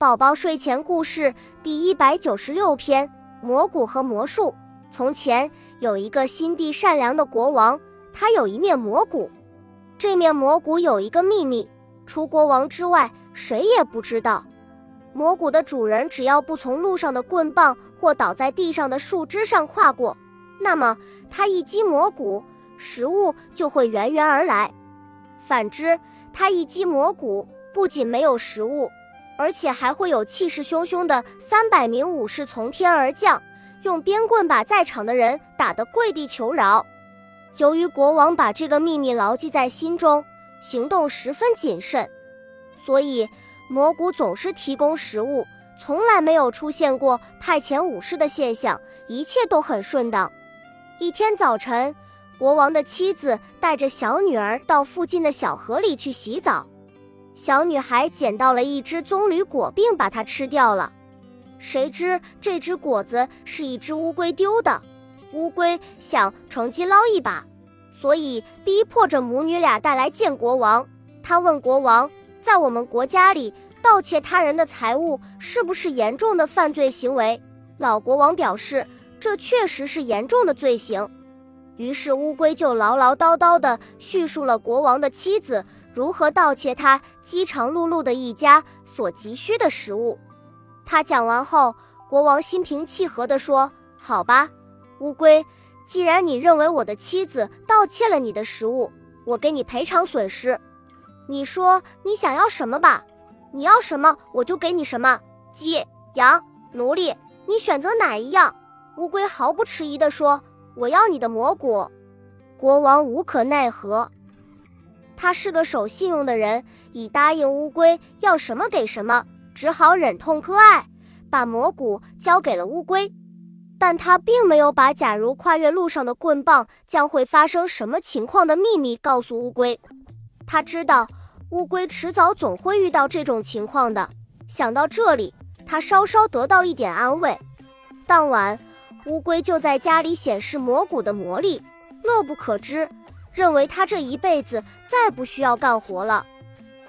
宝宝睡前故事第一百九十六篇：魔谷和魔术。从前有一个心地善良的国王，他有一面魔谷。这面魔谷有一个秘密，除国王之外，谁也不知道。魔谷的主人只要不从路上的棍棒或倒在地上的树枝上跨过，那么他一击魔谷，食物就会源源而来；反之，他一击魔谷，不仅没有食物。而且还会有气势汹汹的三百名武士从天而降，用鞭棍把在场的人打得跪地求饶。由于国王把这个秘密牢记在心中，行动十分谨慎，所以魔谷总是提供食物，从来没有出现过派遣武士的现象，一切都很顺当。一天早晨，国王的妻子带着小女儿到附近的小河里去洗澡。小女孩捡到了一只棕榈果，并把它吃掉了。谁知这只果子是一只乌龟丢的。乌龟想乘机捞一把，所以逼迫着母女俩带来见国王。他问国王，在我们国家里盗窃他人的财物是不是严重的犯罪行为？老国王表示，这确实是严重的罪行。于是乌龟就唠唠叨叨地叙述了国王的妻子。如何盗窃他饥肠辘辘的一家所急需的食物？他讲完后，国王心平气和地说：“好吧，乌龟，既然你认为我的妻子盗窃了你的食物，我给你赔偿损失。你说你想要什么吧？你要什么我就给你什么。鸡、羊、奴隶，你选择哪一样？”乌龟毫不迟疑地说：“我要你的蘑菇。”国王无可奈何。他是个守信用的人，已答应乌龟要什么给什么，只好忍痛割爱，把蘑菇交给了乌龟。但他并没有把假如跨越路上的棍棒将会发生什么情况的秘密告诉乌龟。他知道乌龟迟早总会遇到这种情况的。想到这里，他稍稍得到一点安慰。当晚，乌龟就在家里显示蘑菇的魔力，乐不可支。认为他这一辈子再不需要干活了。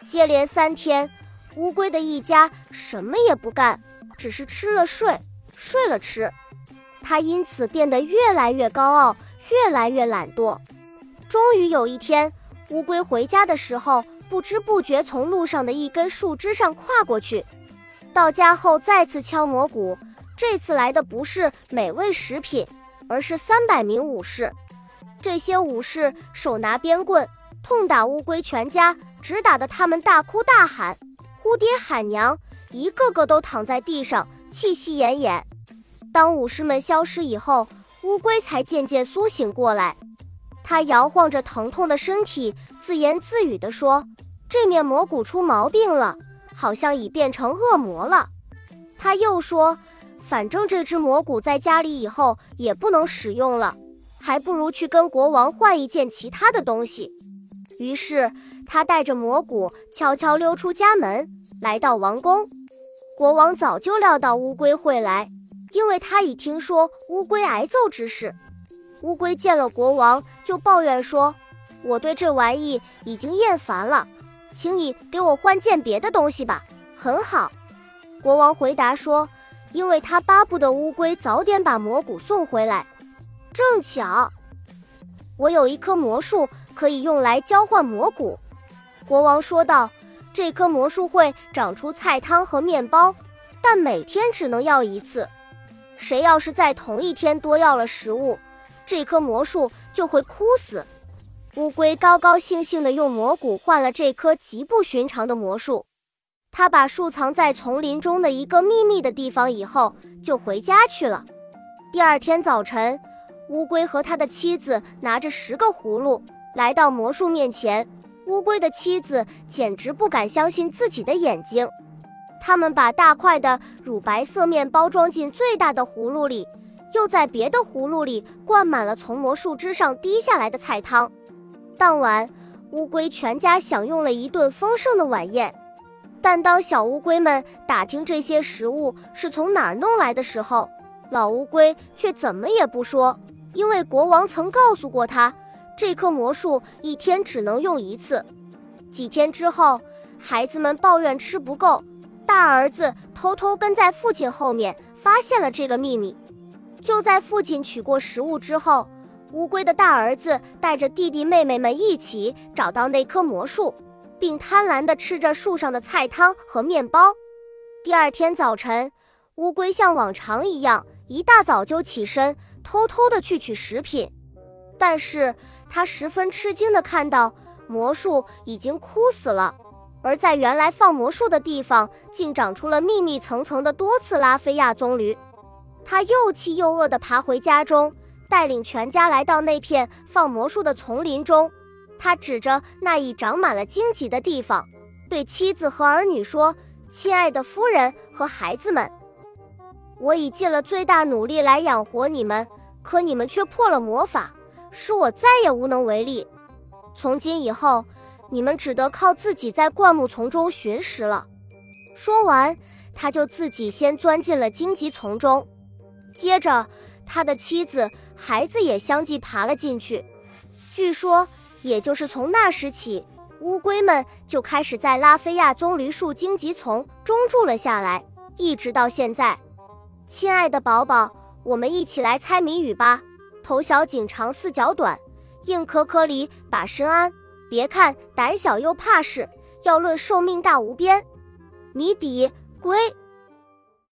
接连三天，乌龟的一家什么也不干，只是吃了睡，睡了吃。他因此变得越来越高傲，越来越懒惰。终于有一天，乌龟回家的时候，不知不觉从路上的一根树枝上跨过去。到家后再次敲锣鼓，这次来的不是美味食品，而是三百名武士。这些武士手拿鞭棍，痛打乌龟全家，直打得他们大哭大喊，呼爹喊娘，一个个都躺在地上，气息奄奄。当武士们消失以后，乌龟才渐渐苏醒过来。他摇晃着疼痛的身体，自言自语地说：“这面魔骨出毛病了，好像已变成恶魔了。”他又说：“反正这只魔骨在家里以后也不能使用了。”还不如去跟国王换一件其他的东西。于是他带着蘑菇悄悄溜出家门，来到王宫。国王早就料到乌龟会来，因为他已听说乌龟挨揍之事。乌龟见了国王，就抱怨说：“我对这玩意已经厌烦了，请你给我换件别的东西吧。”很好，国王回答说：“因为他巴不得乌龟早点把蘑菇送回来。”正巧，我有一棵魔术可以用来交换蘑菇。国王说道：“这棵魔术会长出菜汤和面包，但每天只能要一次。谁要是在同一天多要了食物，这棵魔术就会枯死。”乌龟高高兴兴地用蘑菇换了这棵极不寻常的魔术。他把树藏在丛林中的一个秘密的地方以后，就回家去了。第二天早晨。乌龟和他的妻子拿着十个葫芦来到魔术面前，乌龟的妻子简直不敢相信自己的眼睛。他们把大块的乳白色面包装进最大的葫芦里，又在别的葫芦里灌满了从魔术枝上滴下来的菜汤。当晚，乌龟全家享用了一顿丰盛的晚宴。但当小乌龟们打听这些食物是从哪儿弄来的时候，老乌龟却怎么也不说。因为国王曾告诉过他，这棵魔术一天只能用一次。几天之后，孩子们抱怨吃不够，大儿子偷偷跟在父亲后面，发现了这个秘密。就在父亲取过食物之后，乌龟的大儿子带着弟弟妹妹们一起找到那棵魔树，并贪婪地吃着树上的菜汤和面包。第二天早晨，乌龟像往常一样，一大早就起身，偷偷地去取食品。但是他十分吃惊地看到，魔术已经枯死了。而在原来放魔术的地方，竟长出了密密层层的多次拉菲亚棕榈。他又气又饿地爬回家中，带领全家来到那片放魔术的丛林中。他指着那已长满了荆棘的地方，对妻子和儿女说：“亲爱的夫人和孩子们，我已尽了最大努力来养活你们，可你们却破了魔法，使我再也无能为力。从今以后。”你们只得靠自己在灌木丛中寻食了。说完，他就自己先钻进了荆棘丛中，接着他的妻子、孩子也相继爬了进去。据说，也就是从那时起，乌龟们就开始在拉菲亚棕榈树荆棘丛中住了下来，一直到现在。亲爱的宝宝，我们一起来猜谜语吧。头小颈长四脚短，硬壳壳里把身安。别看胆小又怕事，要论寿命大无边。谜底：龟。